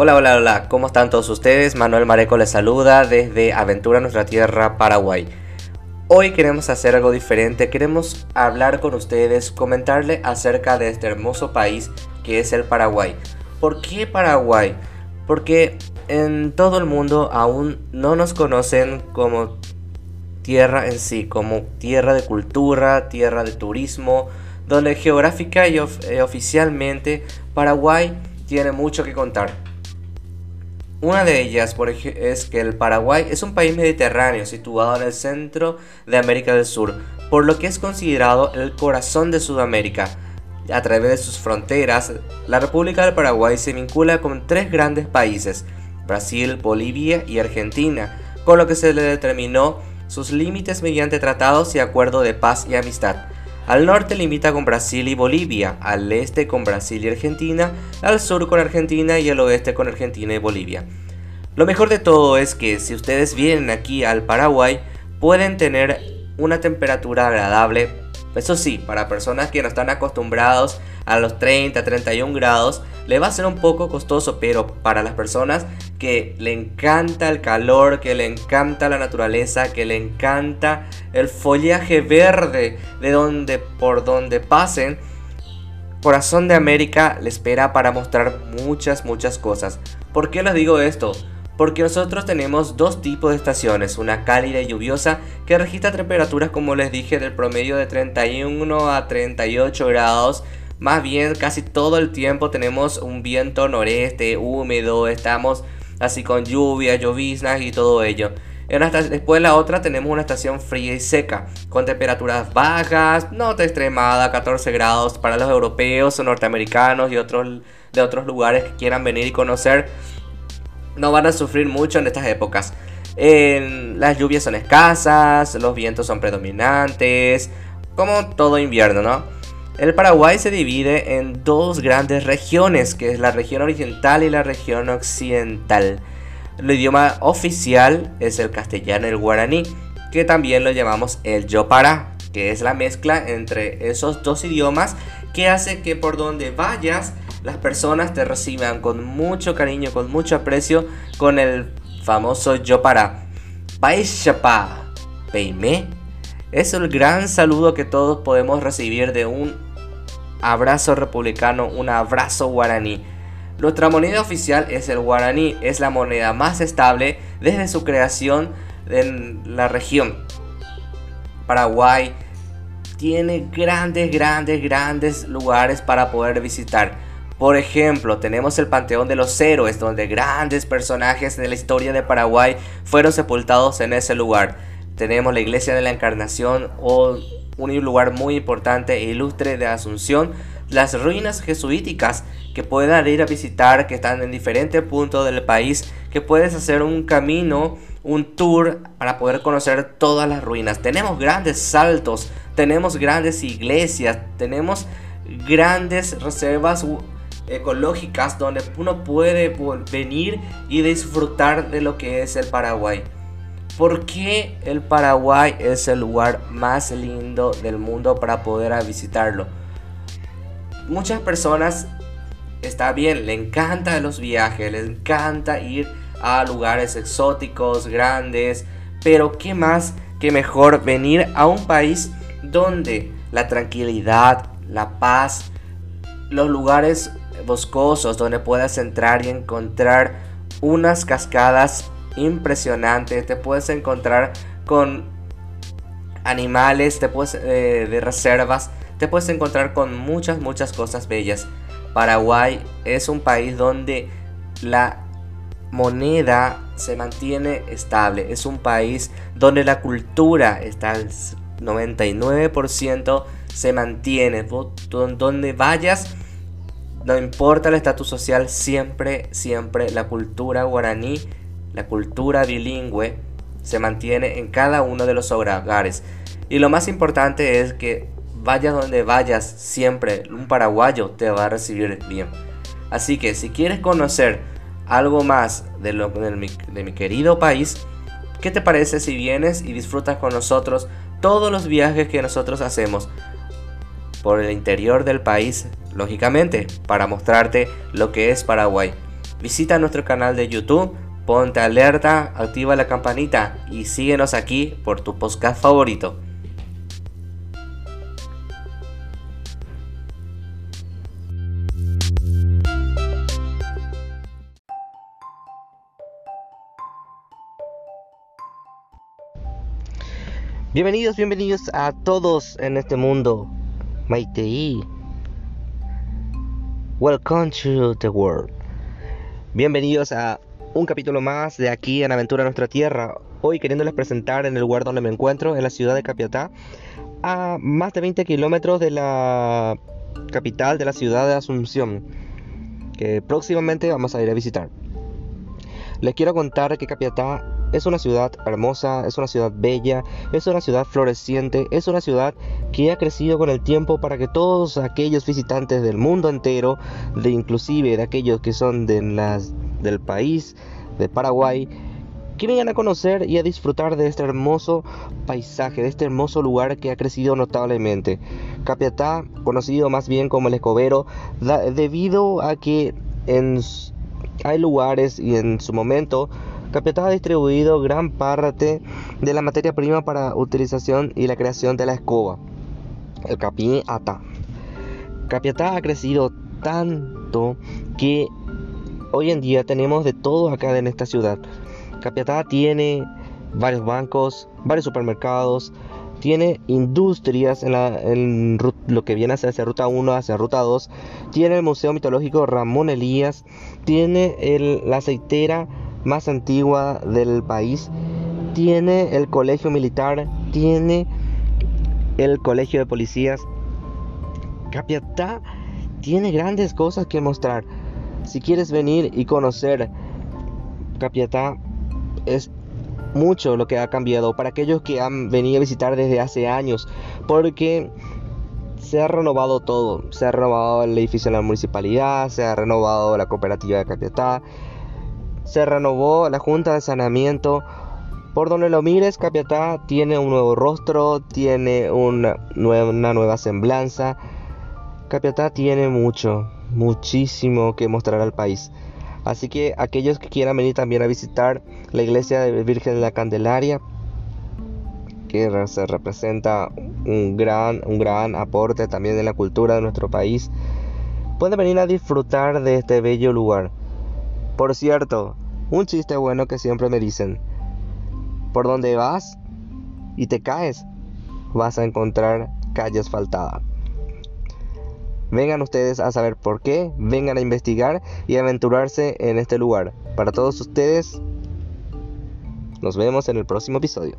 Hola, hola, hola, ¿cómo están todos ustedes? Manuel Mareco les saluda desde Aventura Nuestra Tierra, Paraguay. Hoy queremos hacer algo diferente, queremos hablar con ustedes, comentarle acerca de este hermoso país que es el Paraguay. ¿Por qué Paraguay? Porque en todo el mundo aún no nos conocen como tierra en sí, como tierra de cultura, tierra de turismo, donde geográfica y eh, oficialmente Paraguay tiene mucho que contar. Una de ellas por es que el Paraguay es un país mediterráneo situado en el centro de América del Sur, por lo que es considerado el corazón de Sudamérica. A través de sus fronteras, la República del Paraguay se vincula con tres grandes países, Brasil, Bolivia y Argentina, con lo que se le determinó sus límites mediante tratados y acuerdos de paz y amistad. Al norte limita con Brasil y Bolivia, al este con Brasil y Argentina, al sur con Argentina y al oeste con Argentina y Bolivia. Lo mejor de todo es que si ustedes vienen aquí al Paraguay, pueden tener una temperatura agradable. Eso sí, para personas que no están acostumbrados a los 30, 31 grados, le va a ser un poco costoso, pero para las personas que le encanta el calor, que le encanta la naturaleza, que le encanta el follaje verde de donde por donde pasen, Corazón de América le espera para mostrar muchas muchas cosas. ¿Por qué les digo esto? Porque nosotros tenemos dos tipos de estaciones, una cálida y lluviosa que registra temperaturas como les dije del promedio de 31 a 38 grados más bien casi todo el tiempo tenemos un viento noreste húmedo, estamos así con lluvia, lloviznas y todo ello. después la otra tenemos una estación fría y seca, con temperaturas bajas, no te extremada, 14 grados para los europeos o norteamericanos y otros de otros lugares que quieran venir y conocer. No van a sufrir mucho en estas épocas. las lluvias son escasas, los vientos son predominantes, como todo invierno, ¿no? El Paraguay se divide en dos grandes regiones, que es la región oriental y la región occidental. El idioma oficial es el castellano y el guaraní, que también lo llamamos el yopara, que es la mezcla entre esos dos idiomas que hace que por donde vayas las personas te reciban con mucho cariño, con mucho aprecio, con el famoso yopara. Baishapa, Peime. Es el gran saludo que todos podemos recibir de un abrazo republicano, un abrazo guaraní. Nuestra moneda oficial es el guaraní, es la moneda más estable desde su creación en la región. Paraguay tiene grandes, grandes, grandes lugares para poder visitar. Por ejemplo, tenemos el Panteón de los Héroes, donde grandes personajes de la historia de Paraguay fueron sepultados en ese lugar. Tenemos la Iglesia de la Encarnación o un lugar muy importante e ilustre de Asunción, las ruinas jesuíticas que puedan ir a visitar, que están en diferentes puntos del país, que puedes hacer un camino, un tour para poder conocer todas las ruinas. Tenemos grandes saltos, tenemos grandes iglesias, tenemos grandes reservas ecológicas donde uno puede venir y disfrutar de lo que es el Paraguay. ¿Por qué el Paraguay es el lugar más lindo del mundo para poder visitarlo? Muchas personas, está bien, le encanta los viajes, le encanta ir a lugares exóticos, grandes, pero ¿qué más que mejor venir a un país donde la tranquilidad, la paz, los lugares boscosos donde puedas entrar y encontrar unas cascadas impresionante. Te puedes encontrar con animales, te puedes, eh, de reservas, te puedes encontrar con muchas, muchas cosas bellas. Paraguay es un país donde la moneda se mantiene estable. Es un país donde la cultura está al 99% se mantiene. Donde vayas, no importa el estatus social, siempre, siempre la cultura guaraní la cultura bilingüe se mantiene en cada uno de los hogares. Y lo más importante es que vayas donde vayas, siempre un paraguayo te va a recibir bien. Así que si quieres conocer algo más de, lo, de, mi, de mi querido país, ¿qué te parece si vienes y disfrutas con nosotros todos los viajes que nosotros hacemos por el interior del país, lógicamente, para mostrarte lo que es Paraguay? Visita nuestro canal de YouTube, ponte alerta, activa la campanita y síguenos aquí por tu podcast favorito. Bienvenidos, bienvenidos a todos en este mundo. Maitei. Welcome to the world. Bienvenidos a un capítulo más de aquí en Aventura Nuestra Tierra. Hoy queriéndoles presentar en el lugar donde me encuentro, en la ciudad de Capiatá, a más de 20 kilómetros de la capital de la ciudad de Asunción, que próximamente vamos a ir a visitar. Les quiero contar que Capiatá es una ciudad hermosa, es una ciudad bella, es una ciudad floreciente, es una ciudad que ha crecido con el tiempo para que todos aquellos visitantes del mundo entero, de inclusive de aquellos que son de las, del país de Paraguay, que vengan a conocer y a disfrutar de este hermoso paisaje, de este hermoso lugar que ha crecido notablemente. Capiatá, conocido más bien como el Escobero, debido a que en hay lugares y en su momento Capiatá ha distribuido gran parte de la materia prima para utilización y la creación de la escoba, el capín ata. Capiatá ha crecido tanto que hoy en día tenemos de todo acá en esta ciudad. Capiatá tiene varios bancos, varios supermercados, tiene industrias en, lo que viene hacia, Ruta 1, hacia Ruta 2, tiene el Museo Mitológico Ramón Elías, tiene la aceitera más antigua del país, tiene el Colegio Militar, tiene el Colegio de Policías. Capiatá tiene grandes cosas que mostrar. Si quieres venir y conocer Capiatá, es mucho lo que ha cambiado para aquellos que han venido a visitar desde hace años, porque se ha renovado todo, se ha renovado el edificio de la municipalidad, se ha renovado la cooperativa de Capiatá, se renovó la junta de saneamiento. Por donde lo mires, Capiatá tiene un nuevo rostro, tiene una nueva, una nueva semblanza. Capiatá tiene mucho, muchísimo que mostrar al país. Así que aquellos que quieran venir también a visitar la iglesia de Virgen de la Candelaria, que se representa un gran, un gran aporte también en la cultura de nuestro país, pueden venir a disfrutar de este bello lugar. Por cierto, un chiste bueno que siempre me dicen, por donde vas y te caes, vas a encontrar calle asfaltada. Vengan ustedes a saber por qué, vengan a investigar y aventurarse en este lugar. Para todos ustedes, nos vemos en el próximo episodio.